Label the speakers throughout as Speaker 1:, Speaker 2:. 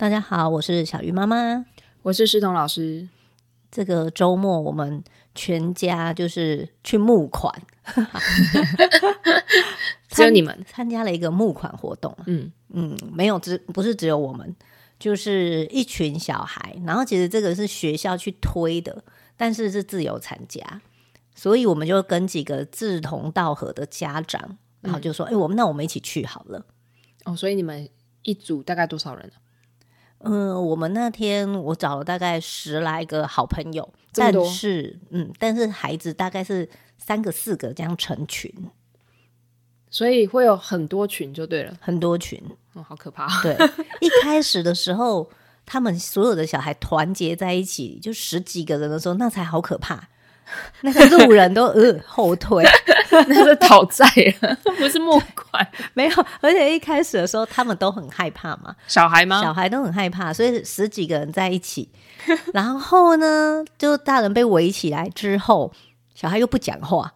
Speaker 1: 大家好，我是小鱼妈妈，
Speaker 2: 我是诗彤老师。
Speaker 1: 这个周末我们全家就是去募款，
Speaker 2: 只有你们
Speaker 1: 参加了一个募款活动。
Speaker 2: 嗯
Speaker 1: 嗯，没有只不是只有我们，就是一群小孩。然后其实这个是学校去推的，但是是自由参加，所以我们就跟几个志同道合的家长，然后就说：“哎、嗯，我们那我们一起去好了。”
Speaker 2: 哦，所以你们一组大概多少人呢？
Speaker 1: 嗯，我们那天我找了大概十来个好朋友，但是嗯，但是孩子大概是三个四个这样成群，
Speaker 2: 所以会有很多群就对了，
Speaker 1: 很多群，
Speaker 2: 哦，好可怕。
Speaker 1: 对，一开始的时候，他们所有的小孩团结在一起，就十几个人的时候，那才好可怕。那个路人都呃后退，
Speaker 2: 那是讨债了，不是募款。
Speaker 1: 没有，而且一开始的时候他们都很害怕嘛，
Speaker 2: 小孩吗？
Speaker 1: 小孩都很害怕，所以十几个人在一起，然后呢，就大人被围起来之后，小孩又不讲话，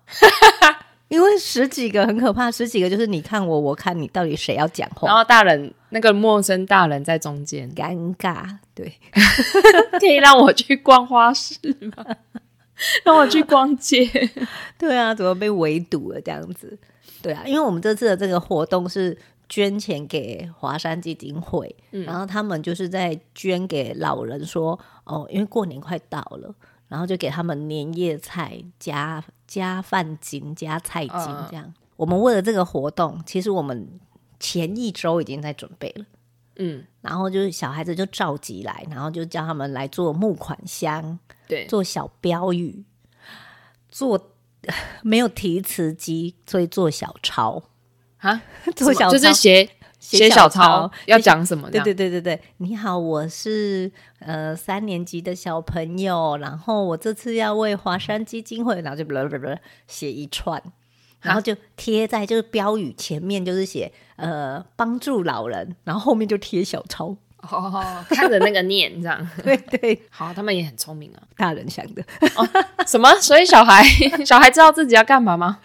Speaker 1: 因为十几个很可怕，十几个就是你看我，我看你，到底谁要讲话？
Speaker 2: 然后大人那个陌生大人在中间，
Speaker 1: 尴尬。对，
Speaker 2: 可以让我去逛花市吗？让我去逛街，
Speaker 1: 对啊，怎么被围堵了这样子？对啊，因为我们这次的这个活动是捐钱给华山基金会，嗯，然后他们就是在捐给老人说，哦，因为过年快到了，然后就给他们年夜菜加加饭金加菜金这样。嗯。我们为了这个活动，其实我们前一周已经在准备了，
Speaker 2: 嗯，
Speaker 1: 然后就是小孩子就召集来，然后就叫他们来做募款箱。
Speaker 2: 对，
Speaker 1: 做小标语，做 没有提词机，所以做小抄。
Speaker 2: 啊，
Speaker 1: 做小抄。
Speaker 2: 就是写写小抄，要讲什么？
Speaker 1: 对对对对对，你好，我是呃三年级的小朋友，然后我这次要为华山基金会，然后就不不不写一串，然后就贴在就是标语前面，就是写呃帮助老人，然后后面就贴小抄。
Speaker 2: 哦，看着那个念这样，
Speaker 1: 对对，
Speaker 2: 好，他们也很聪明啊，
Speaker 1: 大人想的。
Speaker 2: 哦，什么？所以小孩小孩知道自己要干嘛吗？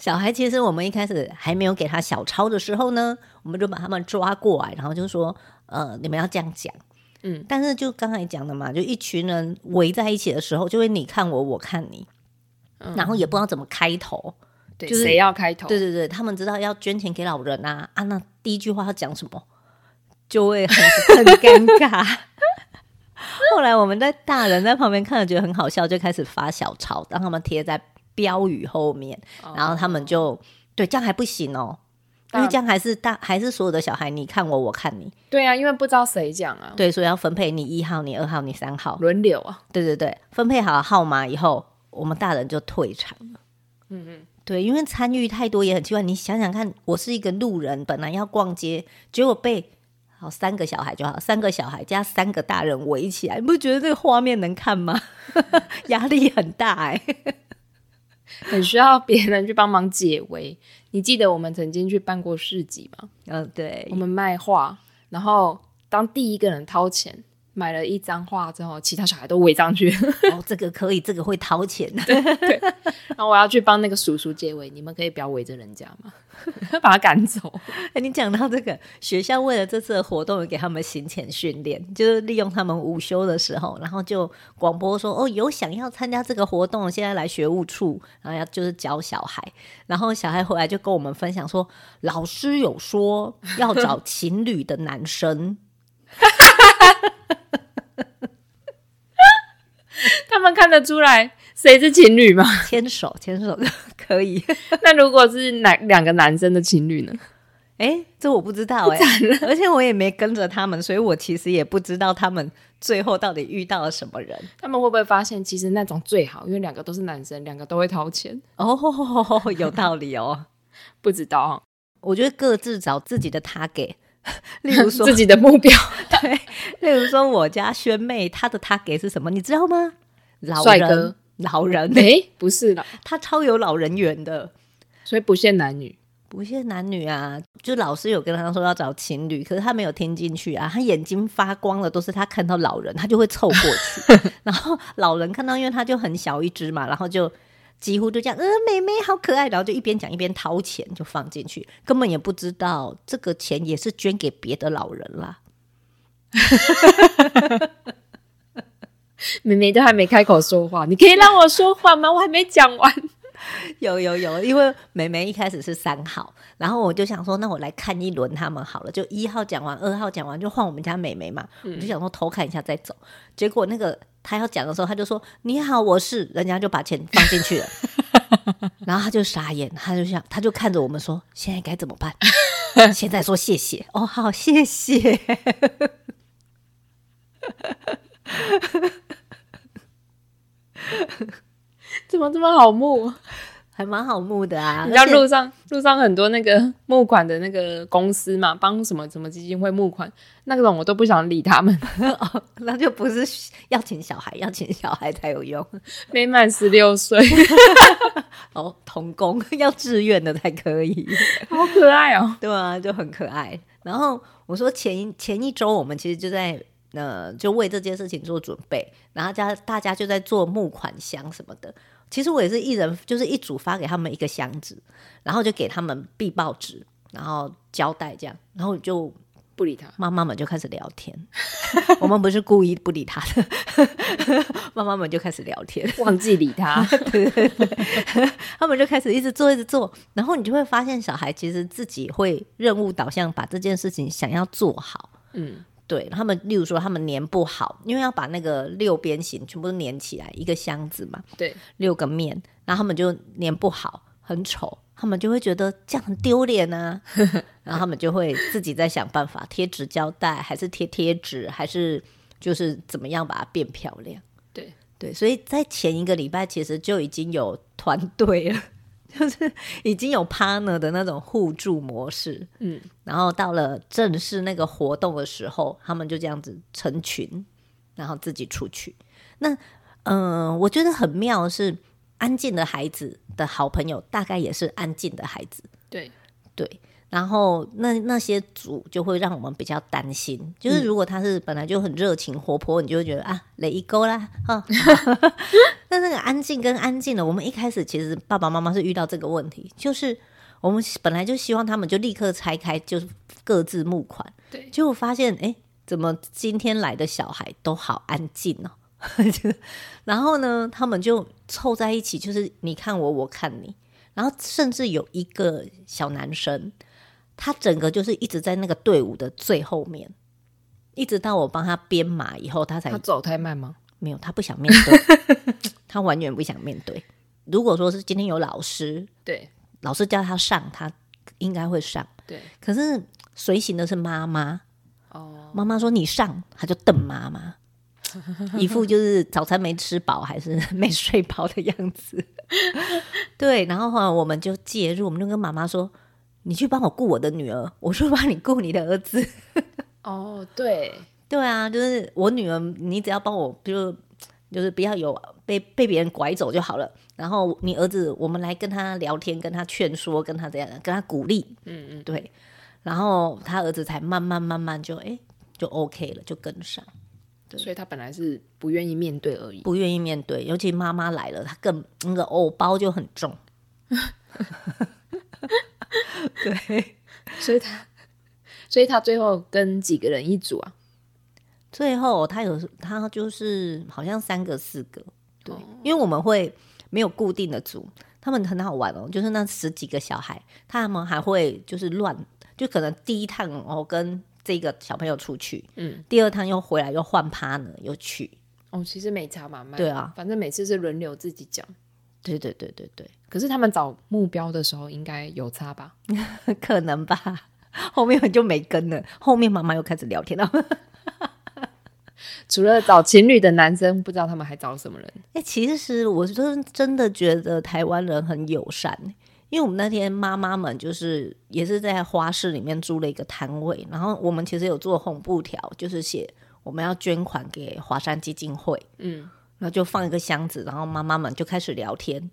Speaker 1: 小孩其实我们一开始还没有给他小抄的时候呢，我们就把他们抓过来，然后就说，呃，你们要这样讲，
Speaker 2: 嗯，
Speaker 1: 但是就刚才讲的嘛，就一群人围在一起的时候，就会你看我，我看你，嗯，然后也不知道怎么开头，
Speaker 2: 对，
Speaker 1: 就是
Speaker 2: 谁要开头？
Speaker 1: 对对对，他们知道要捐钱给老人啊，啊，那第一句话要讲什么？就会很很尴尬。后来我们在大人在旁边看了，觉得很好笑，就开始发小抄，让他们贴在标语后面，然后他们就、哦、对这样还不行哦，因为这样还是大还是所有的小孩，你看我，我看你。
Speaker 2: 对啊，因为不知道谁讲啊。
Speaker 1: 对，所以要分配你一号，你二号，你三号，
Speaker 2: 轮流啊。
Speaker 1: 对对对，分配好号码以后，我们大人就退场了。
Speaker 2: 嗯嗯，
Speaker 1: 对，因为参与太多也很奇怪。你想想看，我是一个路人，本来要逛街，结果被。好，三个小孩就好，三个小孩加三个大人围起来，你不觉得这个画面能看吗？压力很大哎、欸，
Speaker 2: 很需要别人去帮忙解围。你记得我们曾经去办过市集吗？
Speaker 1: 嗯，对，
Speaker 2: 我们卖画，然后当第一个人掏钱。买了一张画之后，其他小孩都围上去。
Speaker 1: 哦，这个可以，这个会掏钱。
Speaker 2: 对对。然后我要去帮那个叔叔解围，你们可以不要围着人家吗？把他赶走。
Speaker 1: 哎，你讲到这个，学校为了这次的活动，给他们行前训练，就是利用他们午休的时候，然后就广播说：“哦，有想要参加这个活动，现在来学务处，然后要就是教小孩。”然后小孩回来就跟我们分享说：“老师有说要找情侣的男生。”
Speaker 2: 他们看得出来谁是情侣吗？
Speaker 1: 牵手牵手就可以。
Speaker 2: 那如果是男两个男生的情侣呢？
Speaker 1: 哎、欸，这我不知道哎、欸，而且我也没跟着他们，所以我其实也不知道他们最后到底遇到了什么人。
Speaker 2: 他们会不会发现其实那种最好，因为两个都是男生，两个都会掏钱
Speaker 1: 哦，有道理哦。
Speaker 2: 不知道，
Speaker 1: 我觉得各自找自己的 target。例如说
Speaker 2: 自己的目标，
Speaker 1: 对，例如说我家萱妹，她的 target 是什么？你知道吗？老
Speaker 2: 帅哥，
Speaker 1: 老人？
Speaker 2: 哎、欸，不是啦，
Speaker 1: 他超有老人缘的，
Speaker 2: 所以不限男女，
Speaker 1: 不限男女啊。就老师有跟他说要找情侣，可是他没有听进去啊。他眼睛发光的都是他看到老人，他就会凑过去，然后老人看到，因为他就很小一只嘛，然后就。几乎就这样，呃，妹妹好可爱，然后就一边讲一边掏钱就放进去，根本也不知道这个钱也是捐给别的老人啦。
Speaker 2: 妹妹都还没开口说话，你可以让我说话吗？我还没讲完。
Speaker 1: 有有有，因为妹妹一开始是三号，然后我就想说，那我来看一轮他们好了，就一号讲完，二号讲完，就换我们家妹妹嘛。嗯、我就想说偷看一下再走，结果那个他要讲的时候，他就说：“你好，我是。”人家就把钱放进去了，然后他就傻眼，他就想，他就看着我们说：“现在该怎么办？” 现在说谢谢哦，好谢谢。
Speaker 2: 怎么这么好募？
Speaker 1: 还蛮好募的啊！
Speaker 2: 你知道路上路上很多那个募款的那个公司嘛，帮什么什么基金会募款，那种我都不想理他们。
Speaker 1: 哦，那就不是要请小孩，要请小孩才有用，
Speaker 2: 没满十六岁
Speaker 1: 哦，童工要自愿的才可以，
Speaker 2: 好可爱哦。
Speaker 1: 对啊，就很可爱。然后我说前一前一周我们其实就在。呃，就为这件事情做准备，然后家大家就在做募款箱什么的。其实我也是一人，就是一组发给他们一个箱子，然后就给他们递报纸，然后胶带这样，然后就
Speaker 2: 不理他。
Speaker 1: 妈妈们就开始聊天，我们不是故意不理他的，妈妈们就开始聊天，
Speaker 2: 忘记理他。
Speaker 1: 对对对，他们就开始一直做，一直做，然后你就会发现小孩其实自己会任务导向，把这件事情想要做好。嗯。对他们，例如说他们粘不好，因为要把那个六边形全部都粘起来，一个箱子嘛，
Speaker 2: 对，
Speaker 1: 六个面，然后他们就粘不好，很丑，他们就会觉得这样很丢脸啊，然后他们就会自己在想办法贴纸胶带，还是贴贴纸，还是就是怎么样把它变漂亮。
Speaker 2: 对
Speaker 1: 对，所以在前一个礼拜其实就已经有团队了。就是已经有 partner 的那种互助模式，嗯，然后到了正式那个活动的时候，他们就这样子成群，然后自己出去。那，嗯、呃，我觉得很妙是，安静的孩子的好朋友，大概也是安静的孩子，
Speaker 2: 对
Speaker 1: 对。然后那那些组就会让我们比较担心，就是如果他是本来就很热情活泼，你就会觉得啊，雷一勾啦，哈。但那个安静跟安静的，我们一开始其实爸爸妈妈是遇到这个问题，就是我们本来就希望他们就立刻拆开，就是各自募款，
Speaker 2: 对，
Speaker 1: 结果发现哎，怎么今天来的小孩都好安静哦，然后呢，他们就凑在一起，就是你看我，我看你，然后甚至有一个小男生。他整个就是一直在那个队伍的最后面，一直到我帮他编码以后，他才。
Speaker 2: 他走太慢吗？
Speaker 1: 没有，他不想面对，他完全不想面对。如果说是今天有老师，
Speaker 2: 对，
Speaker 1: 老师叫他上，他应该会上。
Speaker 2: 对，
Speaker 1: 可是随行的是妈妈。
Speaker 2: 哦，
Speaker 1: 妈妈说你上，他就瞪妈妈，一副就是早餐没吃饱还是 没睡饱的样子。对，然后后来我们就介入，我们就跟妈妈说。你去帮我顾我的女儿，我说帮你顾你的儿子。
Speaker 2: 哦，对，
Speaker 1: 对啊，就是我女儿，你只要帮我，就就是不要有被被别人拐走就好了。然后你儿子，我们来跟他聊天，跟他劝说，跟他这样，跟他鼓励。嗯嗯，对。然后他儿子才慢慢慢慢就哎就 OK 了，就跟上。对，
Speaker 2: 所以他本来是不愿意面对而已，
Speaker 1: 不愿意面对，尤其妈妈来了，他更那个偶包就很重。对，
Speaker 2: 所以他，所以他最后跟几个人一组啊？
Speaker 1: 最后他有他就是好像三个四个，对，因为我们会没有固定的组，他们很好玩哦，就是那十几个小孩，他们还会就是乱，就可能第一趟哦跟这个小朋友出去，嗯，第二趟又回来又换 partner 又去，
Speaker 2: 哦，其实没差嘛，
Speaker 1: 对啊，
Speaker 2: 反正每次是轮流自己讲。
Speaker 1: 对对对对对，
Speaker 2: 可是他们找目标的时候应该有差吧？
Speaker 1: 可能吧，后面就没跟了。后面妈妈又开始聊天了。
Speaker 2: 除了找情侣的男生，不知道他们还找什么人？
Speaker 1: 哎、欸，其实我真真的觉得台湾人很友善，因为我们那天妈妈们就是也是在花市里面租了一个摊位，然后我们其实有做红布条，就是写我们要捐款给华山基金会。嗯。然后就放一个箱子，然后妈妈们就开始聊天，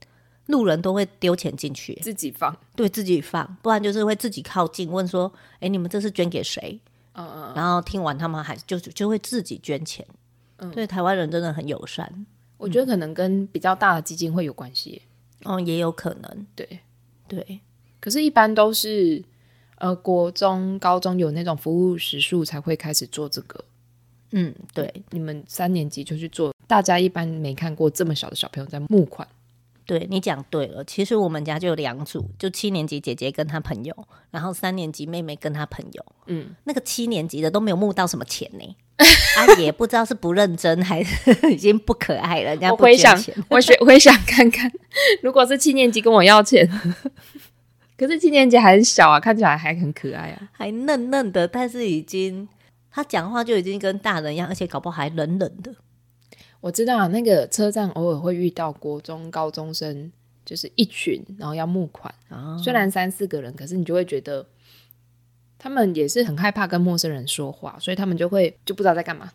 Speaker 1: 路人都会丢钱进去，
Speaker 2: 自己放，
Speaker 1: 对自己放，不然就是会自己靠近问说：“哎，你们这是捐给谁？”嗯嗯，然后听完他们还就就会自己捐钱。嗯，对，台湾人真的很友善，
Speaker 2: 我觉得可能跟比较大的基金会有关系。
Speaker 1: 哦，也有可能，
Speaker 2: 对
Speaker 1: 对。
Speaker 2: 可是，一般都是呃，国中、高中有那种服务时数才会开始做这个。
Speaker 1: 嗯，对，
Speaker 2: 你们三年级就去做，大家一般没看过这么小的小朋友在募款。
Speaker 1: 对，你讲对了，其实我们家就有两组，就七年级姐姐跟她朋友，然后三年级妹妹跟她朋友。嗯，那个七年级的都没有募到什么钱呢，啊，也不知道是不认真还是 已经不可爱了。人家回想，
Speaker 2: 我学，回想看看，如果是七年级跟我要钱，可是七年级还很小啊，看起来还很可爱啊，
Speaker 1: 还嫩嫩的，但是已经他讲话就已经跟大人一样，而且搞不好还冷冷的。
Speaker 2: 我知道啊，那个车站偶尔会遇到国中高中生，就是一群，然后要募款。哦、虽然三四个人，可是你就会觉得他们也是很害怕跟陌生人说话，所以他们就会就不知道在干嘛。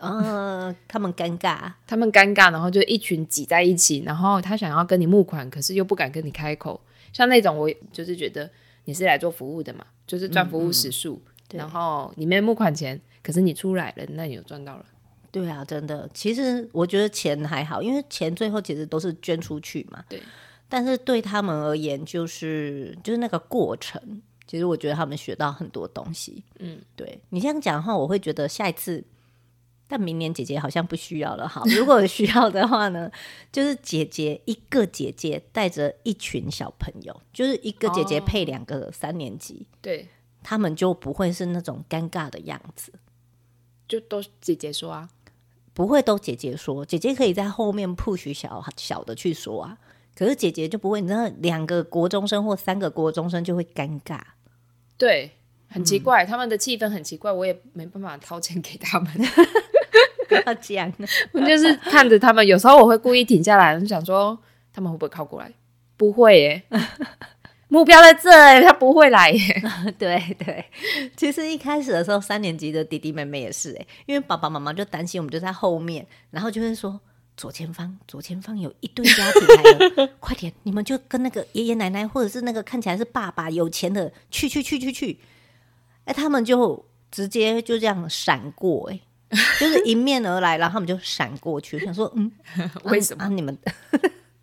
Speaker 1: 呃，他们尴尬，
Speaker 2: 他们尴尬，然后就一群挤在一起，然后他想要跟你募款，可是又不敢跟你开口。像那种，我就是觉得你是来做服务的嘛，就是赚服务时数，嗯嗯然后你没募款钱，可是你出来了，那你有赚到了。
Speaker 1: 对啊，真的，其实我觉得钱还好，因为钱最后其实都是捐出去嘛。
Speaker 2: 对，
Speaker 1: 但是对他们而言，就是就是那个过程，其实我觉得他们学到很多东西。嗯，对你这样讲的话，我会觉得下一次，但明年姐姐好像不需要了。好，如果需要的话呢，就是姐姐一个姐姐带着一群小朋友，就是一个姐姐配两个三年级，
Speaker 2: 哦、对，
Speaker 1: 他们就不会是那种尴尬的样子，
Speaker 2: 就都姐姐说啊。
Speaker 1: 不会都姐姐说，姐姐可以在后面 push 小小的去说啊，可是姐姐就不会，你知道，两个国中生或三个国中生就会尴尬，
Speaker 2: 对，很奇怪，嗯、他们的气氛很奇怪，我也没办法掏钱给他们，
Speaker 1: 不要讲，
Speaker 2: 我就是看着他们，有时候我会故意停下来，想说他们会不会靠过来，不会耶。目标在这里，他不会来耶。
Speaker 1: 对对，其实一开始的时候，三年级的弟弟妹妹也是哎，因为爸爸妈妈就担心我们就在后面，然后就会说左前方，左前方有一堆家庭来了，快点，你们就跟那个爷爷奶奶或者是那个看起来是爸爸有钱的去去去去去，哎，他们就直接就这样闪过，哎，就是迎面而来，然后他们就闪过去，想说嗯，
Speaker 2: 为什
Speaker 1: 么、你们？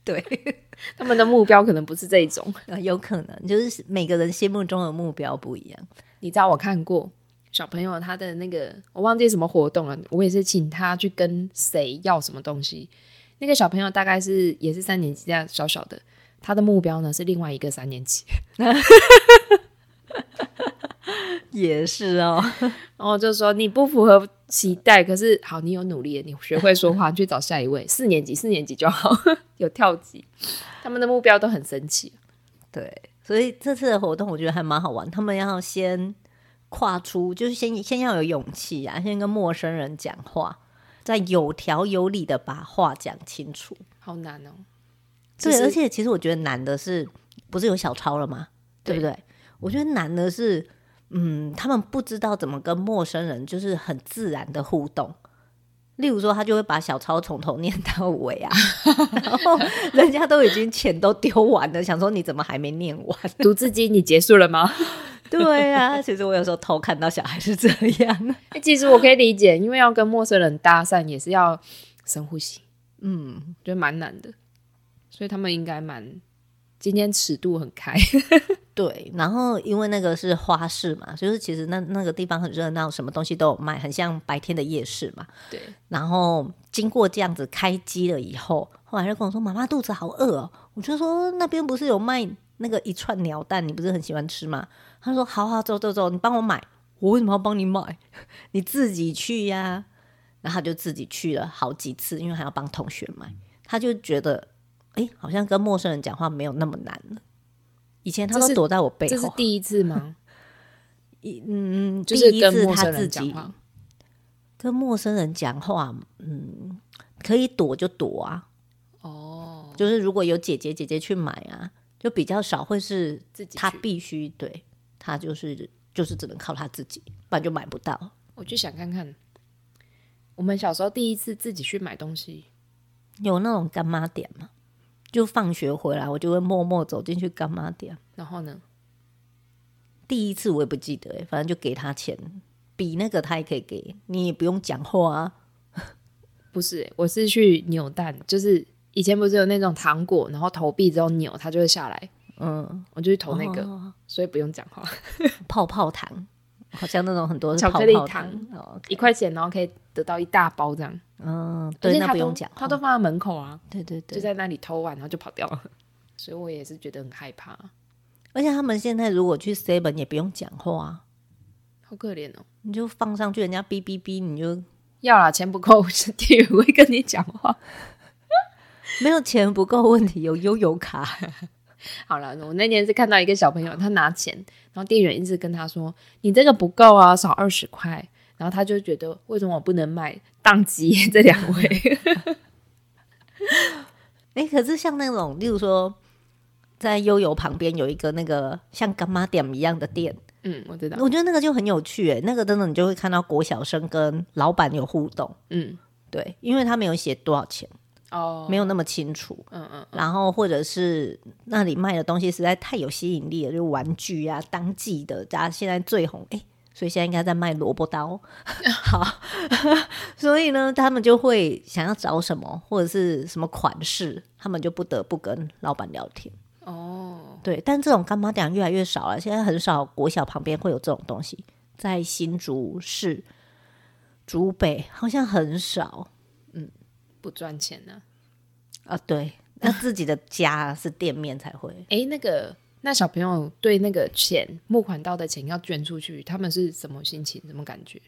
Speaker 1: 对，
Speaker 2: 他们的目标可能不是这种，
Speaker 1: 有可能就是每个人心目中的目标不一样。
Speaker 2: 你知道我看过小朋友他的那个，我忘记什么活动了，我也是请他去跟谁要什么东西。那个小朋友大概是也是三年级这样小小的，他的目标呢是另外一个三年级。
Speaker 1: 也是哦，
Speaker 2: 然后就说你不符合期待，可是好，你有努力，你学会说话，去找下一位四年级，四年级就好，有跳级，他们的目标都很神奇。
Speaker 1: 对，所以这次的活动我觉得还蛮好玩。他们要先跨出，就是先先要有勇气啊，先跟陌生人讲话，再有条有理的把话讲清楚。
Speaker 2: 好难哦。
Speaker 1: 对，而且其实我觉得难的是，不是有小抄了吗？对，对不对？我觉得难的是。嗯，他们不知道怎么跟陌生人就是很自然的互动。例如说，他就会把小抄从头念到尾啊，然后人家都已经钱都丢完了，想说你怎么还没念完？
Speaker 2: 读字机你结束了吗？
Speaker 1: 对啊，其实我有时候偷看到小孩是这样。
Speaker 2: 其实我可以理解，因为要跟陌生人搭讪也是要深呼吸，嗯，觉得蛮难的，所以他们应该蛮今天尺度很开。
Speaker 1: 对，然后因为那个是花市嘛，就是其实那那个地方很热闹，什么东西都有卖，很像白天的夜市嘛。
Speaker 2: 对。
Speaker 1: 然后经过这样子开机了以后，后来就跟我说：“妈妈肚子好饿哦。”我就说：“那边不是有卖那个一串鸟蛋，你不是很喜欢吃吗？”他说：“好好走走走，你帮我买。”我为什么要帮你买？你自己去呀。然后他就自己去了好几次，因为还要帮同学买。他就觉得，哎，好像跟陌生人讲话没有那么难了。以前他都躲在我背后，
Speaker 2: 这是第一次吗？
Speaker 1: 一嗯，
Speaker 2: 就是
Speaker 1: 第一次他
Speaker 2: 自己
Speaker 1: 跟陌生人讲话，嗯，可以躲就躲啊。
Speaker 2: 哦，
Speaker 1: 就是如果有姐姐姐姐去买啊，就比较少会是自己，他必须对他就是就是只能靠他自己，不然就买不到。
Speaker 2: 我就想看看，我们小时候第一次自己去买东西，
Speaker 1: 有那种干妈点吗？就放学回来，我就会默默走进去干妈店。
Speaker 2: 然后呢，
Speaker 1: 第一次我也不记得，反正就给他钱，比那个他也可以给你，也不用讲话啊。
Speaker 2: 不是，我是去扭蛋，就是以前不是有那种糖果，然后投币之后扭，它就会下来。嗯，我就去投那个，哦、所以不用讲话。
Speaker 1: 泡泡糖，好像那种很多
Speaker 2: 巧克力糖，
Speaker 1: 哦
Speaker 2: 一块钱然后可以得到一大包这样。
Speaker 1: 嗯，对，那不用讲，
Speaker 2: 他都放在门口啊，
Speaker 1: 对对对，
Speaker 2: 就在那里偷完，然后就跑掉了。所以我也是觉得很害怕。
Speaker 1: 而且他们现在如果去 seven 也不用讲话，
Speaker 2: 好可怜哦，
Speaker 1: 你就放上去，人家哔哔哔，你就
Speaker 2: 要啦，钱不够，店员会跟你讲话。
Speaker 1: 没有钱不够问题，有悠游卡。
Speaker 2: 好了，我那天是看到一个小朋友，他拿钱，然后店员一直跟他说：“你这个不够啊，少二十块。”然后他就觉得，为什么我不能买当机？这两位，
Speaker 1: 哎、欸，可是像那种，例如说，在悠游旁边有一个那个像干妈店一样的店，
Speaker 2: 嗯，我知道，
Speaker 1: 我觉得那个就很有趣，哎，那个真的你就会看到国小生跟老板有互动，
Speaker 2: 嗯，
Speaker 1: 对，因为他没有写多少钱。
Speaker 2: 哦，
Speaker 1: 没有那么清楚，
Speaker 2: 嗯嗯，
Speaker 1: 然后或者是那里卖的东西实在太有吸引力了，就玩具啊，当季的，大家现在最红，哎，所以现在应该在卖萝卜刀，好，所以呢，他们就会想要找什么或者是什么款式，他们就不得不跟老板聊天。
Speaker 2: 哦，
Speaker 1: 对，但这种干妈店越来越少了，现在很少国小旁边会有这种东西，在新竹市、竹北好像很少。
Speaker 2: 不赚钱呢？
Speaker 1: 啊，对，那自己的家是店面才会。
Speaker 2: 哎、欸，那个那小朋友对那个钱募款到的钱要捐出去，他们是什么心情？什么感觉？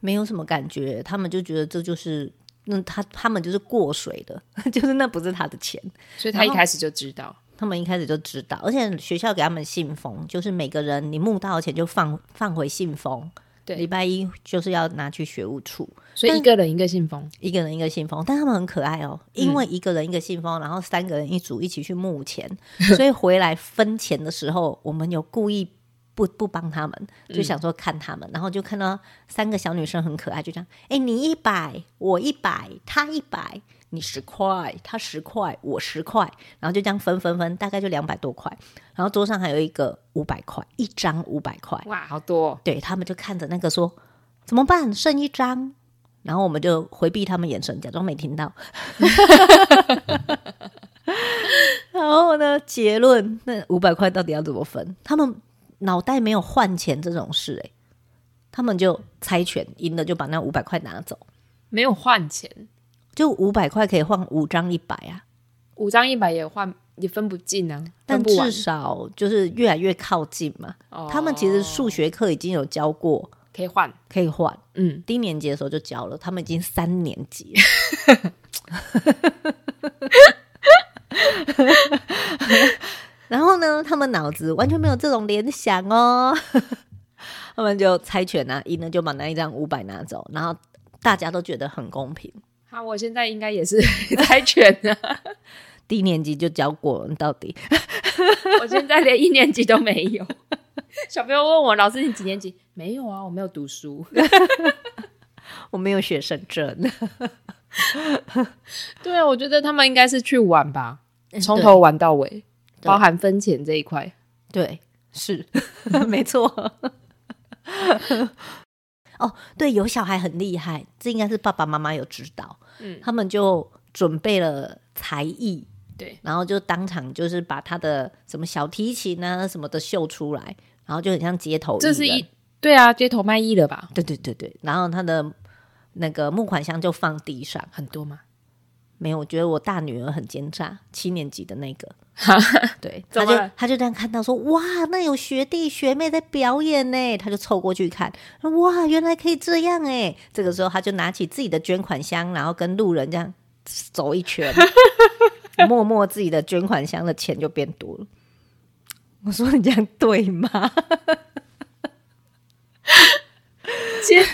Speaker 1: 没有什么感觉，他们就觉得这就是那他他们就是过水的，就是那不是他的钱，
Speaker 2: 所以他一开始就知道，
Speaker 1: 他们一开始就知道，而且学校给他们信封，就是每个人你募到的钱就放放回信封。礼拜一就是要拿去学务处，
Speaker 2: 所以一个人一个信封，
Speaker 1: 一个人一个信封，但他们很可爱哦，因为一个人一个信封，然后三个人一组一起去募钱，所以回来分钱的时候，我们有故意不不帮他们，就想说看他们，然后就看到三个小女生很可爱，就这样，哎，你一百，我一百，他一百。你十块，他十块，我十块，然后就这样分分分，大概就两百多块。然后桌上还有一个五百块，一张五百块，
Speaker 2: 哇，好多哦！
Speaker 1: 对，他们就看着那个说怎么办？剩一张，然后我们就回避他们眼神，假装没听到。然后呢，结论那五百块到底要怎么分？他们脑袋没有换钱这种事，哎，他们就猜拳，赢了就把那五百块拿走，
Speaker 2: 没有换钱。
Speaker 1: 就五百块可以换五张一百啊，
Speaker 2: 五张一百也换也分不进啊，
Speaker 1: 但至少就是越来越靠近嘛。
Speaker 2: 哦、
Speaker 1: 他们其实数学课已经有教过，
Speaker 2: 可以换，
Speaker 1: 可以换。
Speaker 2: 嗯，
Speaker 1: 低年级的时候就教了，他们已经三年级。然后呢，他们脑子完全没有这种联想哦，他们就猜拳啊，赢了就把那一张五百拿走，然后大家都觉得很公平。
Speaker 2: 好，我现在应该也是 猜拳啊。
Speaker 1: 低年级就教过了，到底？
Speaker 2: 我现在连一年级都没有。小朋友问我，老师你几年级？没有啊，我没有读书，
Speaker 1: 我没有学生证。
Speaker 2: 对啊，我觉得他们应该是去玩吧，从头玩到尾，包含分钱这一块。
Speaker 1: 对，是没错。哦，对，有小孩很厉害，这应该是爸爸妈妈有指导，嗯，他们就准备了才艺，
Speaker 2: 对，
Speaker 1: 然后就当场就是把他的什么小提琴啊什么的秀出来，然后就很像街头，
Speaker 2: 这是一对啊，街头卖艺的吧？
Speaker 1: 对对对对，然后他的那个募款箱就放地上，
Speaker 2: 很多吗？
Speaker 1: 没有，我觉得我大女儿很奸诈，七年级的那个。对，
Speaker 2: 他
Speaker 1: 就他就这样看到说，哇，那有学弟学妹在表演呢，他就凑过去看，哇，原来可以这样哎。这个时候他就拿起自己的捐款箱，然后跟路人这样走一圈，默默自己的捐款箱的钱就变多了。我说你这样对吗？
Speaker 2: 姐，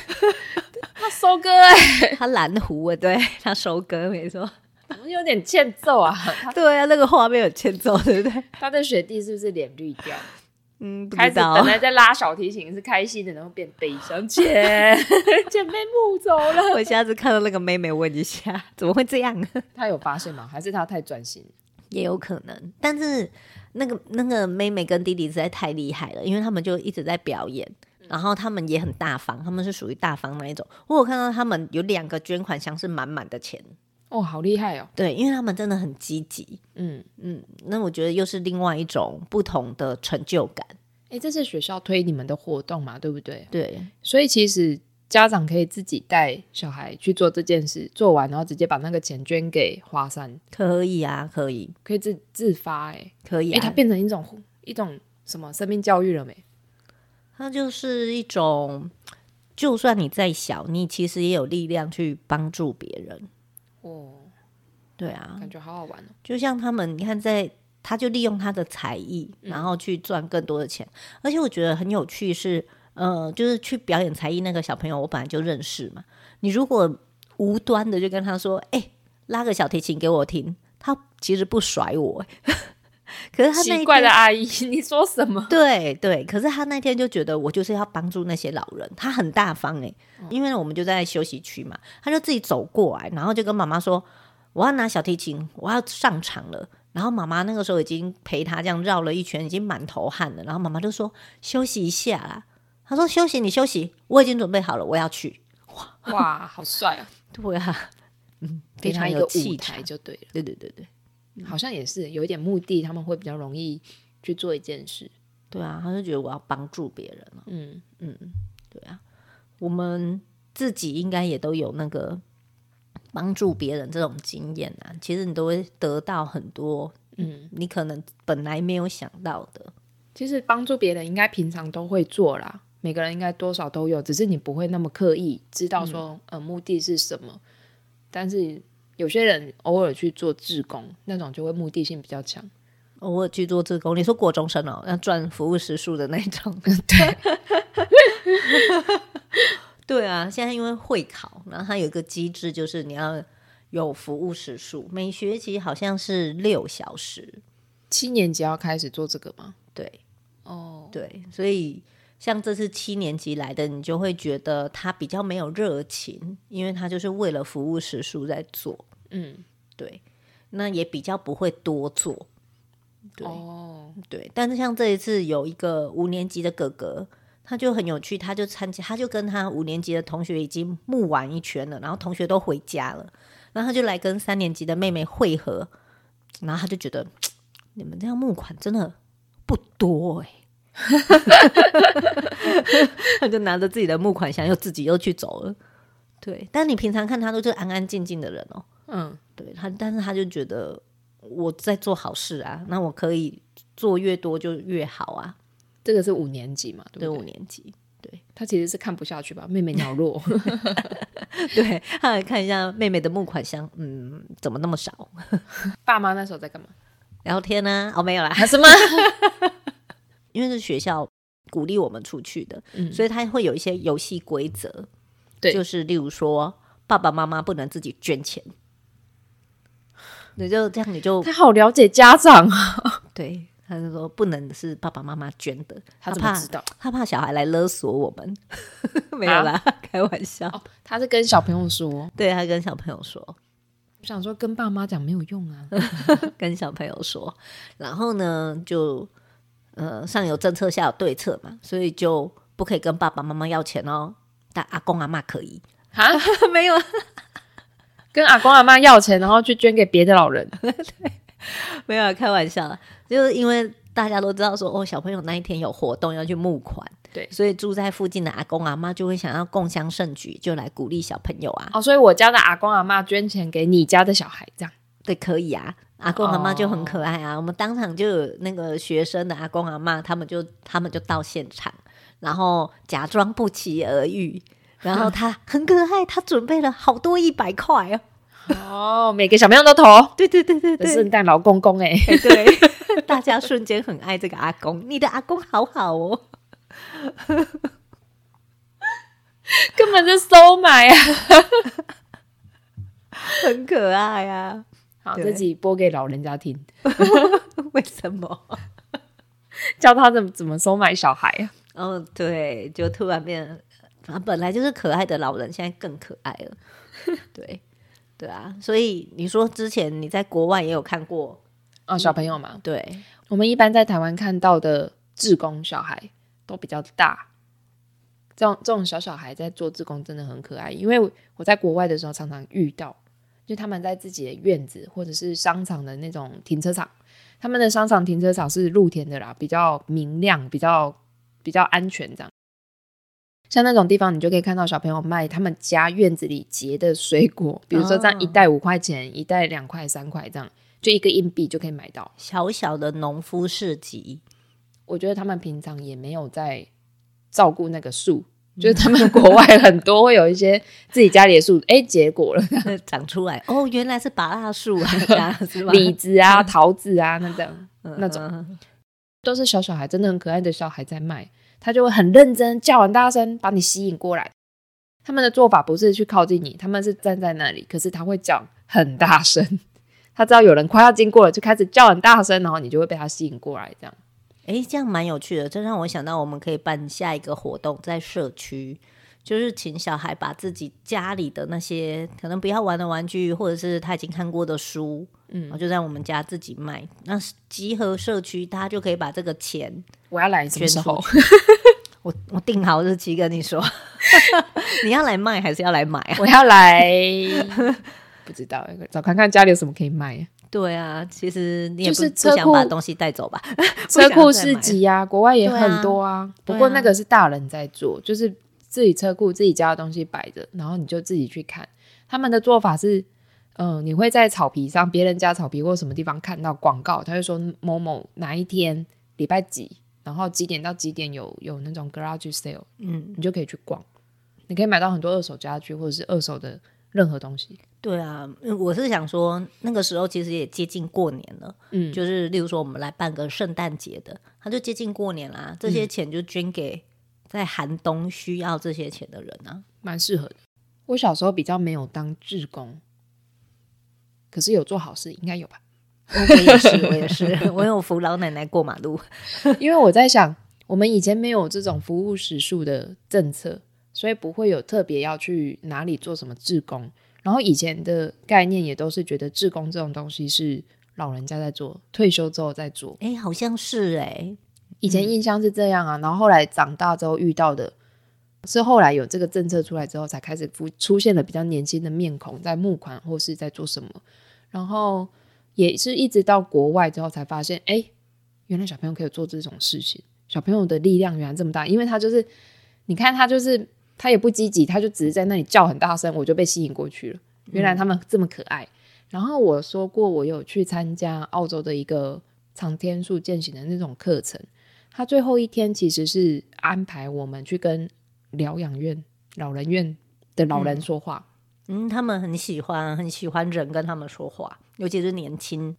Speaker 2: 他收割哎，
Speaker 1: 他蓝湖啊，对他收割没错。
Speaker 2: 有点欠揍啊！
Speaker 1: 对啊，那个画面有欠揍，对不对？
Speaker 2: 他的学弟是不是脸绿掉？
Speaker 1: 嗯，
Speaker 2: 不知道本来在拉小提琴是开心的，然后变悲伤，姐，姐妹木走了。
Speaker 1: 我下次看到那个妹妹问一下，怎么会这样？
Speaker 2: 他有发现吗？还是他太专心？
Speaker 1: 也有可能。但是那个那个妹妹跟弟弟实在太厉害了，因为他们就一直在表演，然后他们也很大方，他们是属于大方那一种。我有看到他们有两个捐款箱是满满的钱。
Speaker 2: 哦，好厉害哦！
Speaker 1: 对，因为他们真的很积极，嗯嗯，那我觉得又是另外一种不同的成就感。
Speaker 2: 哎，这是学校推你们的活动嘛，对不对？
Speaker 1: 对，
Speaker 2: 所以其实家长可以自己带小孩去做这件事，做完然后直接把那个钱捐给华山，
Speaker 1: 可以啊，可以，
Speaker 2: 可以自自发，哎，
Speaker 1: 可以啊，
Speaker 2: 它变成一种一种什么生命教育了没？
Speaker 1: 它就是一种，就算你再小，你其实也有力量去帮助别人。
Speaker 2: 哦，
Speaker 1: 对啊，
Speaker 2: 感觉好好玩哦。
Speaker 1: 就像他们，你看在。他就利用他的才艺，然后去赚更多的钱。嗯、而且我觉得很有趣是，呃，就是去表演才艺那个小朋友，我本来就认识嘛。你如果无端的就跟他说：“哎、欸，拉个小提琴给我听。”他其实不甩我。可是他那
Speaker 2: 奇怪的阿姨，你说什么？
Speaker 1: 对对，可是他那天就觉得我就是要帮助那些老人，他很大方哎，因为我们就在休息区嘛，他就自己走过来，然后就跟妈妈说：“我要拿小提琴，我要上场了。”然后妈妈那个时候已经陪他这样绕了一圈，已经满头汗了。然后妈妈就说：“休息一下啦。”他说：“休息，你休息，我已经准备好了，我要去。”
Speaker 2: 哇哇，好帅啊！
Speaker 1: 对啊，嗯，
Speaker 2: 非常有气台就对了。
Speaker 1: 对对对对，
Speaker 2: 嗯、好像也是有一点目的，他们会比较容易去做一件事。
Speaker 1: 对啊，他就觉得我要帮助别人了。嗯嗯，对啊，我们自己应该也都有那个。帮助别人这种经验啊，其实你都会得到很多，嗯，你可能本来没有想到的。
Speaker 2: 其实帮助别人应该平常都会做啦，每个人应该多少都有，只是你不会那么刻意知道说，嗯、呃，目的是什么。但是有些人偶尔去做志工，那种就会目的性比较强。
Speaker 1: 偶尔去做志工，你说国中生哦，要赚服务时数的那种，
Speaker 2: 对。
Speaker 1: 对啊，现在因为会考，然后它有一个机制，就是你要有服务时数，每学期好像是六小时。
Speaker 2: 七年级要开始做这个吗？
Speaker 1: 对，
Speaker 2: 哦，oh.
Speaker 1: 对，所以像这次七年级来的，你就会觉得他比较没有热情，因为他就是为了服务时数在做。嗯，对，那也比较不会多做。对，哦，oh. 对，但是像这一次有一个五年级的哥哥。他就很有趣，他就参加，他就跟他五年级的同学已经募完一圈了，然后同学都回家了，然后他就来跟三年级的妹妹会合，然后他就觉得 你们这样募款真的不多哎、欸，他就拿着自己的募款箱，又自己又去走了。对，但你平常看他都是安安静静的人哦、喔，嗯，对他，但是他就觉得我在做好事啊，那我可以做越多就越好啊。
Speaker 2: 这个是五年级嘛？对，对，
Speaker 1: 对，五年级，对，
Speaker 2: 他其实是看不下去吧？妹妹鸟弱，
Speaker 1: 对，他来看一下妹妹的募款箱，嗯，怎么那么少？
Speaker 2: 爸妈那时候在干嘛？
Speaker 1: 聊天呢？哦，没有啦，
Speaker 2: 什么？
Speaker 1: 因为是学校鼓励我们出去的，嗯、所以他会有一些游戏规则，对，就是例如说，爸爸妈妈不能自己捐钱，你就这样，你就
Speaker 2: 他好了解家长啊，
Speaker 1: 对。他就说不能是爸爸妈妈捐的，
Speaker 2: 他怕知道？
Speaker 1: 他怕小孩来勒索我们，没有啦，啊、开玩笑、哦。
Speaker 2: 他是跟小朋友说，
Speaker 1: 对，他跟小朋友说。
Speaker 2: 我想说跟爸妈讲没有用啊，
Speaker 1: 跟小朋友说。然后呢，就呃上有政策下有对策嘛，所以就不可以跟爸爸妈妈要钱哦，但阿公阿妈可以
Speaker 2: 啊？
Speaker 1: 没有，
Speaker 2: 跟阿公阿妈要钱，然后去捐给别的老人。对。
Speaker 1: 没有开玩笑，就是因为大家都知道说哦，小朋友那一天有活动要去募款，
Speaker 2: 对，
Speaker 1: 所以住在附近的阿公阿妈就会想要共襄盛举，就来鼓励小朋友啊。
Speaker 2: 哦，所以我家的阿公阿妈捐钱给你家的小孩，这样
Speaker 1: 对，可以啊。阿公阿妈就很可爱啊，哦、我们当场就有那个学生的阿公阿妈，他们就他们就到现场，然后假装不期而遇，然后他很可爱，他准备了好多一百块哦。
Speaker 2: 哦，每个小朋友都投，
Speaker 1: 对对对对对，
Speaker 2: 圣诞老公公哎，
Speaker 1: 对，大家瞬间很爱这个阿公，你的阿公好好哦，
Speaker 2: 根本就收买啊，
Speaker 1: 很可爱啊。
Speaker 2: 好，自己播给老人家听，
Speaker 1: 为什么？
Speaker 2: 教他怎么怎么收买小孩啊？
Speaker 1: 哦，对，就突然变，啊，本来就是可爱的老人，现在更可爱了，对。对啊，所以你说之前你在国外也有看过
Speaker 2: 啊、哦，小朋友嘛？
Speaker 1: 对，
Speaker 2: 我们一般在台湾看到的志工小孩都比较大，这种这种小小孩在做志工真的很可爱。因为我在国外的时候常常遇到，就他们在自己的院子或者是商场的那种停车场，他们的商场停车场是露天的啦，比较明亮，比较比较安全这样。像那种地方，你就可以看到小朋友卖他们家院子里结的水果，比如说这样一袋五块钱，哦、一袋两块三块这样，就一个硬币就可以买到
Speaker 1: 小小的农夫市集。
Speaker 2: 我觉得他们平常也没有在照顾那个树，嗯、就是他们国外很多会有一些自己家里的树，哎，结果了
Speaker 1: 长出来哦，原来是芭蜡树啊，
Speaker 2: 李子啊、桃子啊那种、嗯、那种，都是小小孩，真的很可爱的小孩在卖。他就会很认真叫很大声，把你吸引过来。他们的做法不是去靠近你，他们是站在那里，可是他会叫很大声。他知道有人快要经过了，就开始叫很大声，然后你就会被他吸引过来。这样，
Speaker 1: 诶，这样蛮有趣的。这让我想到，我们可以办下一个活动，在社区，就是请小孩把自己家里的那些可能不要玩的玩具，或者是他已经看过的书，嗯，然后就在我们家自己卖。那集合社区，他就可以把这个钱。
Speaker 2: 我要来什么时候？
Speaker 1: 我我定好日期跟你说，你要来卖还是要来买啊？
Speaker 2: 我要来，不知道，找看看家里有什么可以卖。
Speaker 1: 对啊，其实你也不，是不想把东西带走吧？
Speaker 2: 车库市集啊，国外也很多啊。啊不过那个是大人在做，就是自己车库自己家的东西摆着，然后你就自己去看。他们的做法是，嗯、呃，你会在草皮上，别人家草皮或什么地方看到广告，他会说某某哪一天礼拜几。然后几点到几点有有那种 garage sale，嗯，你就可以去逛，你可以买到很多二手家具或者是二手的任何东西。
Speaker 1: 对啊，我是想说那个时候其实也接近过年了，嗯，就是例如说我们来办个圣诞节的，他就接近过年啦，这些钱就捐给在寒冬需要这些钱的人啊，
Speaker 2: 蛮适合的。我小时候比较没有当志工，可是有做好事，应该有吧。
Speaker 1: 我也是，我也是，我有扶老奶奶过马路。
Speaker 2: 因为我在想，我们以前没有这种服务时数的政策，所以不会有特别要去哪里做什么志工。然后以前的概念也都是觉得志工这种东西是老人家在做，退休之后再做。
Speaker 1: 哎，好像是哎，
Speaker 2: 以前印象是这样啊。然后后来长大之后遇到的是后来有这个政策出来之后，才开始出出现了比较年轻的面孔在募款或是在做什么。然后。也是一直到国外之后才发现，哎，原来小朋友可以做这种事情。小朋友的力量原来这么大，因为他就是，你看他就是，他也不积极，他就只是在那里叫很大声，我就被吸引过去了。原来他们这么可爱。嗯、然后我说过，我有去参加澳洲的一个长天数践行的那种课程，他最后一天其实是安排我们去跟疗养院、老人院的老人说话。
Speaker 1: 嗯，他们很喜欢，很喜欢人跟他们说话。尤其是年轻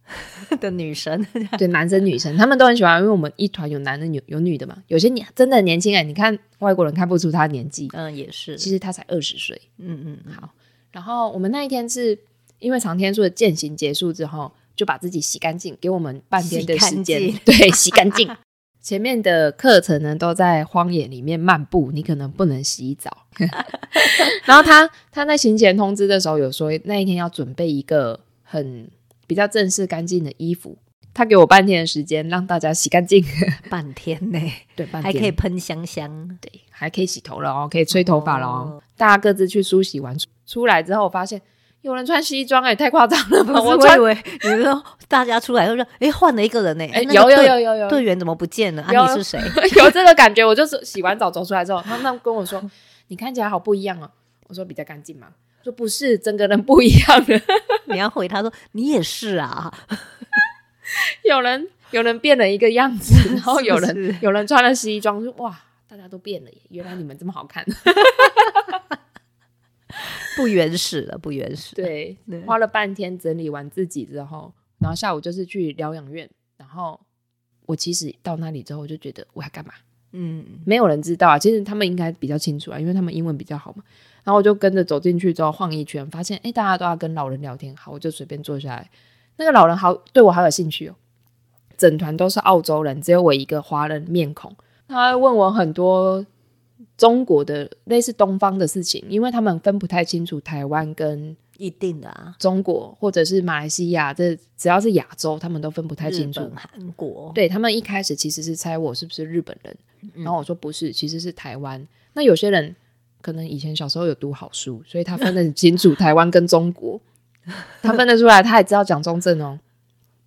Speaker 1: 的女生，
Speaker 2: 对男生女生，他们都很喜欢，因为我们一团有男的有有女的嘛。有些年真的很年轻哎，你看外国人看不出他年纪，
Speaker 1: 嗯，也是，
Speaker 2: 其实他才二十岁，
Speaker 1: 嗯嗯，
Speaker 2: 好。然后我们那一天是因为长天数的践行结束之后，就把自己洗干净，给我们半天的时间，对，洗干净。前面的课程呢都在荒野里面漫步，你可能不能洗澡。然后他他在行前通知的时候有说，那一天要准备一个。很比较正式干净的衣服，他给我半天的时间让大家洗干净，
Speaker 1: 半天呢？
Speaker 2: 对，半天
Speaker 1: 还可以喷香香，
Speaker 2: 对，还可以洗头了哦，可以吹头发了哦。大家各自去梳洗完出来之后，发现有人穿西装，哎，太夸张了吧？
Speaker 1: 我以为你说大家出来都说，哎，换了一个人呢？哎，
Speaker 2: 有有有有有
Speaker 1: 队员怎么不见了？啊，你是谁？
Speaker 2: 有这个感觉，我就是洗完澡走出来之后，他们跟我说，你看起来好不一样哦。我说比较干净嘛。说不是，整个人不一样了。
Speaker 1: 你要回他说，你也是啊。
Speaker 2: 有人有人变了一个样子，然后有人有人穿了西装，说哇，大家都变了耶！原来你们这么好看，
Speaker 1: 不原始了，不原始。
Speaker 2: 对，花了半天整理完自己之后，然后下午就是去疗养院。然后我其实到那里之后，我就觉得我要干嘛？嗯，没有人知道啊。其实他们应该比较清楚啊，因为他们英文比较好嘛。然后我就跟着走进去之后晃一圈，发现哎，大家都要跟老人聊天，好，我就随便坐下来。那个老人好对我好有兴趣哦，整团都是澳洲人，只有我一个华人面孔。他问我很多中国的类似东方的事情，因为他们分不太清楚台湾跟
Speaker 1: 一定的啊
Speaker 2: 中国或者是马来西亚，这只要是亚洲，他们都分不太清楚。
Speaker 1: 韩国，
Speaker 2: 对，他们一开始其实是猜我是不是日本人，嗯、然后我说不是，其实是台湾。那有些人。可能以前小时候有读好书，所以他分得很清楚台湾跟中国，他分得出来，他也知道蒋中正哦。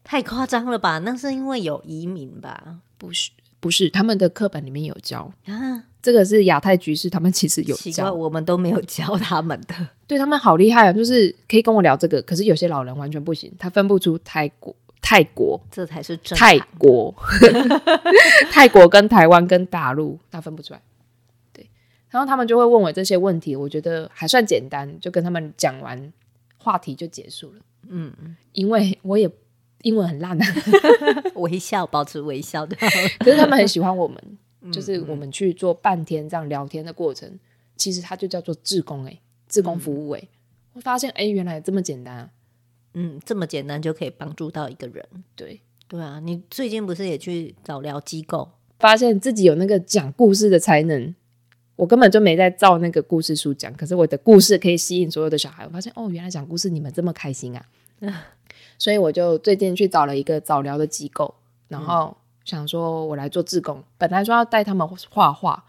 Speaker 1: 太夸张了吧？那是因为有移民吧？
Speaker 2: 不是，不是，他们的课本里面有教
Speaker 1: 啊。
Speaker 2: 这个是亚太局势，他们其实有教，
Speaker 1: 我们都没有教他们的。
Speaker 2: 对，他们好厉害啊，就是可以跟我聊这个。可是有些老人完全不行，他分不出泰国、泰国，
Speaker 1: 这才是真
Speaker 2: 泰国、泰国跟台湾跟大陆，他分不出来。对，然后他们就会问我这些问题，我觉得还算简单，就跟他们讲完，话题就结束了。嗯，因为我也英文很烂啊
Speaker 1: 微笑，保持微笑的。
Speaker 2: 可是他们很喜欢我们。就是我们去做半天这样聊天的过程，嗯、其实它就叫做志工哎、欸，志工服务哎、欸，我、嗯、发现哎、欸，原来这么简单啊，
Speaker 1: 嗯，这么简单就可以帮助到一个人，
Speaker 2: 对。
Speaker 1: 对啊，你最近不是也去找疗机构，
Speaker 2: 发现自己有那个讲故事的才能，我根本就没在照那个故事书讲，可是我的故事可以吸引所有的小孩，我发现哦，原来讲故事你们这么开心啊，所以我就最近去找了一个早疗的机构，然后、嗯。想说，我来做志工，本来说要带他们画画，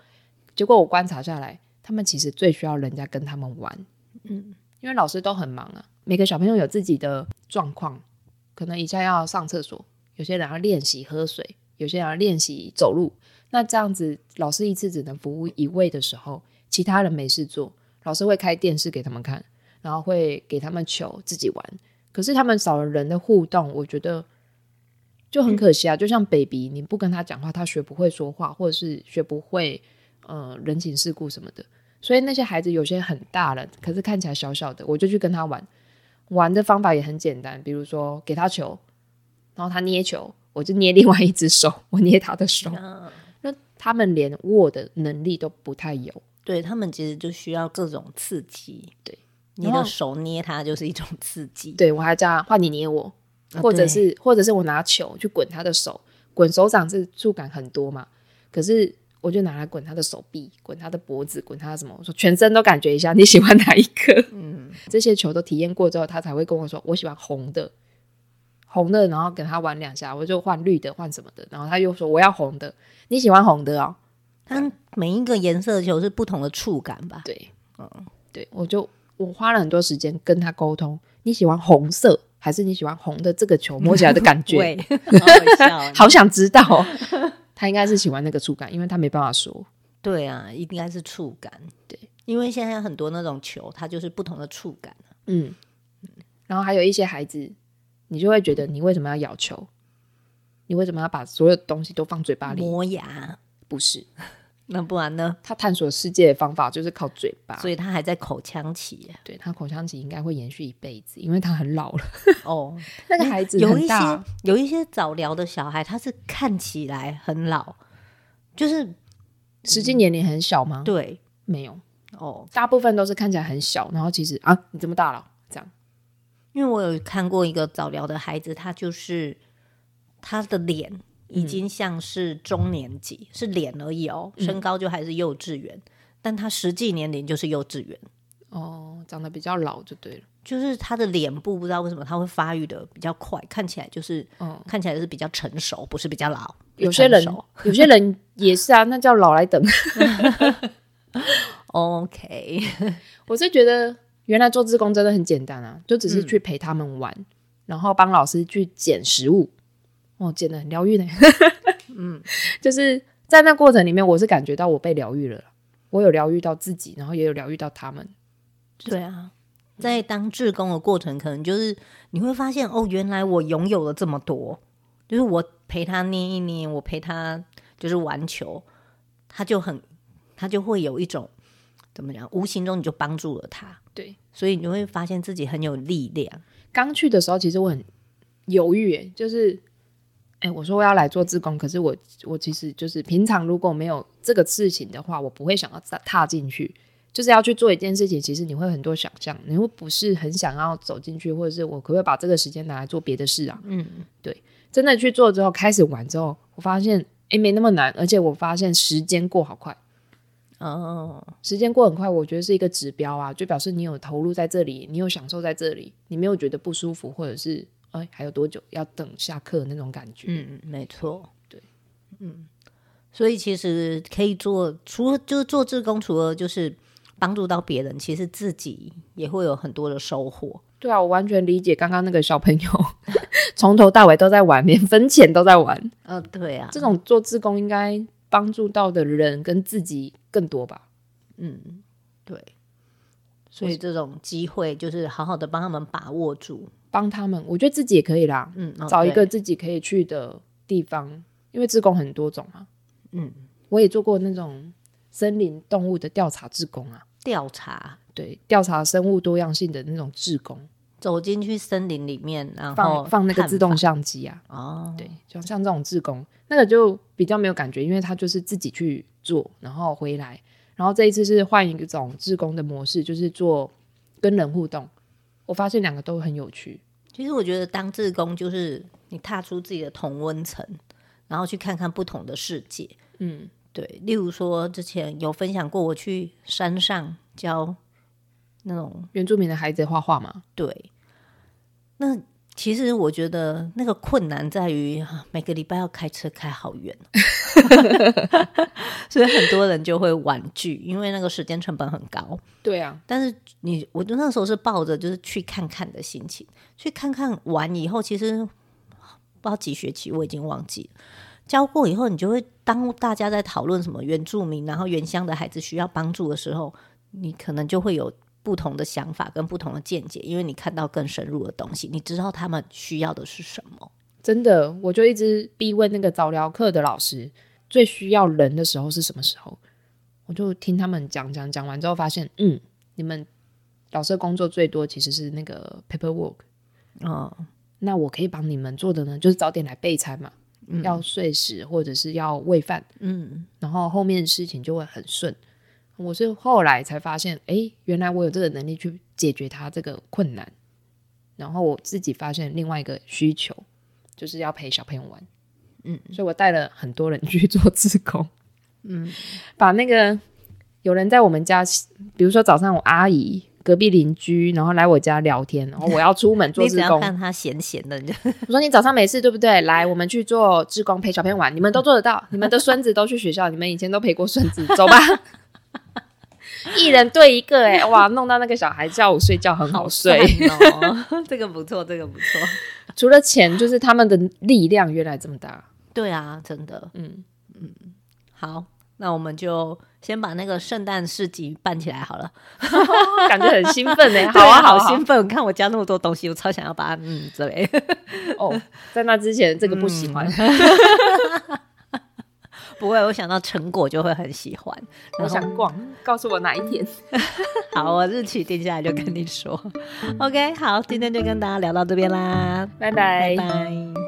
Speaker 2: 结果我观察下来，他们其实最需要人家跟他们玩，嗯，因为老师都很忙啊，每个小朋友有自己的状况，可能一下要上厕所，有些人要练习喝水，有些人要练习走路，那这样子老师一次只能服务一位的时候，其他人没事做，老师会开电视给他们看，然后会给他们球自己玩，可是他们少了人的互动，我觉得。就很可惜啊，就像 baby，你不跟他讲话，他学不会说话，或者是学不会呃人情世故什么的。所以那些孩子有些很大了，可是看起来小小的，我就去跟他玩。玩的方法也很简单，比如说给他球，然后他捏球，我就捏另外一只手，我捏他的手。他们连握的能力都不太有，
Speaker 1: 对，他们其实就需要各种刺激。对，你的手捏它就是一种刺激。
Speaker 2: 对，我还叫他换你捏我。或者是，或者是我拿球去滚他的手，滚手掌是触感很多嘛？可是我就拿来滚他的手臂，滚他的脖子，滚他的什么？我说全身都感觉一下，你喜欢哪一个？嗯，这些球都体验过之后，他才会跟我说我喜欢红的，红的，然后给他玩两下，我就换绿的，换什么的，然后他又说我要红的，你喜欢红的哦。
Speaker 1: 它每一个颜色的球是不同的触感吧？
Speaker 2: 对，嗯，对，我就我花了很多时间跟他沟通，你喜欢红色。还是你喜欢红的这个球摸起来的感觉？好，好想知道。他应该是喜欢那个触感，因为他没办法说。
Speaker 1: 对啊，应该是触感。对，因为现在很多那种球，它就是不同的触感。
Speaker 2: 嗯，然后还有一些孩子，你就会觉得你为什么要咬球？你为什么要把所有东西都放嘴巴里？
Speaker 1: 磨牙？
Speaker 2: 不是。
Speaker 1: 那不然呢？
Speaker 2: 他探索世界的方法就是靠嘴巴，
Speaker 1: 所以他还在口腔期。
Speaker 2: 对，他口腔期应该会延续一辈子，因为他很老了。
Speaker 1: 哦，
Speaker 2: 那个孩子
Speaker 1: 有一些有一些早疗的小孩，他是看起来很老，就是
Speaker 2: 实际年龄很小吗？
Speaker 1: 对，
Speaker 2: 没有哦，大部分都是看起来很小，然后其实啊，你这么大了。
Speaker 1: 因为我有看过一个早疗的孩子，他就是他的脸。已经像是中年级，嗯、是脸而已哦，身高就还是幼稚园，嗯、但他实际年龄就是幼稚园
Speaker 2: 哦，长得比较老就对了，
Speaker 1: 就是他的脸部不知道为什么他会发育的比较快，看起来就是，嗯，看起来是比较成熟，不是比较老。
Speaker 2: 有些人，有些人也是啊，那叫老来等。
Speaker 1: OK，
Speaker 2: 我是觉得原来做志工真的很简单啊，就只是去陪他们玩，嗯、然后帮老师去捡食物。哦，捡的很疗愈呢。嗯，就是在那过程里面，我是感觉到我被疗愈了。我有疗愈到自己，然后也有疗愈到他们。
Speaker 1: 对啊，在当志工的过程，可能就是你会发现，哦，原来我拥有了这么多。就是我陪他捏一捏，我陪他就是玩球，他就很，他就会有一种怎么讲？无形中你就帮助了他。
Speaker 2: 对，
Speaker 1: 所以你会发现自己很有力量。
Speaker 2: 刚去的时候，其实我很犹豫，就是。哎、欸，我说我要来做志工，可是我我其实就是平常如果没有这个事情的话，我不会想要踏踏进去。就是要去做一件事情，其实你会很多想象，你会不是很想要走进去，或者是我可不可以把这个时间拿来做别的事啊？嗯，对，真的去做之后，开始玩之后，我发现哎、欸、没那么难，而且我发现时间过好快。哦，时间过很快，我觉得是一个指标啊，就表示你有投入在这里，你有享受在这里，你没有觉得不舒服，或者是。哎，还有多久要等下课那种感觉？
Speaker 1: 嗯，没错，对，嗯，所以其实可以做，除了就是做志工，除了就是帮助到别人，其实自己也会有很多的收获。
Speaker 2: 对啊，我完全理解刚刚那个小朋友 从头到尾都在玩，连分钱都在玩。
Speaker 1: 对啊，
Speaker 2: 这种做志工应该帮助到的人跟自己更多吧？
Speaker 1: 嗯，对。所以这种机会就是好好的帮他们把握住，
Speaker 2: 帮他们。我觉得自己也可以啦，嗯，哦、找一个自己可以去的地方，因为志工很多种啊。嗯，我也做过那种森林动物的调查志工啊，
Speaker 1: 调查，
Speaker 2: 对，调查生物多样性的那种志工。
Speaker 1: 走进去森林里面，然后
Speaker 2: 放放那个自动相机啊。哦，对，就像这种志工，那个就比较没有感觉，因为他就是自己去做，然后回来，然后这一次是换一种志工的模式，就是做跟人互动。我发现两个都很有趣。
Speaker 1: 其实我觉得当志工就是你踏出自己的同温层，然后去看看不同的世界。嗯，对。例如说之前有分享过，我去山上教。那种
Speaker 2: 原住民的孩子画画嘛？
Speaker 1: 对。那其实我觉得那个困难在于每个礼拜要开车开好远，所以很多人就会婉拒，因为那个时间成本很高。
Speaker 2: 对啊。
Speaker 1: 但是你，我就那时候是抱着就是去看看的心情，去看看完以后，其实不知道几学期我已经忘记了。教过以后，你就会当大家在讨论什么原住民，然后原乡的孩子需要帮助的时候，你可能就会有。不同的想法跟不同的见解，因为你看到更深入的东西，你知道他们需要的是什么。
Speaker 2: 真的，我就一直逼问那个早疗课的老师，最需要人的时候是什么时候？我就听他们讲讲讲完之后，发现，嗯，你们老师工作最多其实是那个 paperwork。哦，那我可以帮你们做的呢，就是早点来备餐嘛，嗯、要碎食或者是要喂饭，嗯，然后后面的事情就会很顺。我是后来才发现，哎、欸，原来我有这个能力去解决他这个困难。然后我自己发现另外一个需求，就是要陪小朋友玩。嗯，所以我带了很多人去做志工。嗯，把那个有人在我们家，比如说早上我阿姨、隔壁邻居，然后来我家聊天，然后我要出门做 志工，
Speaker 1: 看他闲闲的，
Speaker 2: 我说你早上没事对不对？来，我们去做志工，陪小朋友玩，你们都做得到，你们的孙子都去学校，你们以前都陪过孙子，走吧。一人对一个哎、欸，哇，弄到那个小孩叫我睡觉很好睡
Speaker 1: 哦，这个不错，这个不错。
Speaker 2: 除了钱，就是他们的力量原来这么大。
Speaker 1: 对啊，真的，嗯嗯。好，那我们就先把那个圣诞市集办起来好了，
Speaker 2: 感觉很兴奋呢、欸。
Speaker 1: 好啊，好兴奋！看我家那么多东西，我超想要把它嗯，对。
Speaker 2: 哦，在那之前这个不喜欢。
Speaker 1: 嗯不会，我想到成果就会很喜欢。
Speaker 2: 我想逛，告诉我哪一天。
Speaker 1: 好，我日期定下来就跟你说。OK，好，今天就跟大家聊到这边啦，
Speaker 2: 拜拜，
Speaker 1: 拜拜。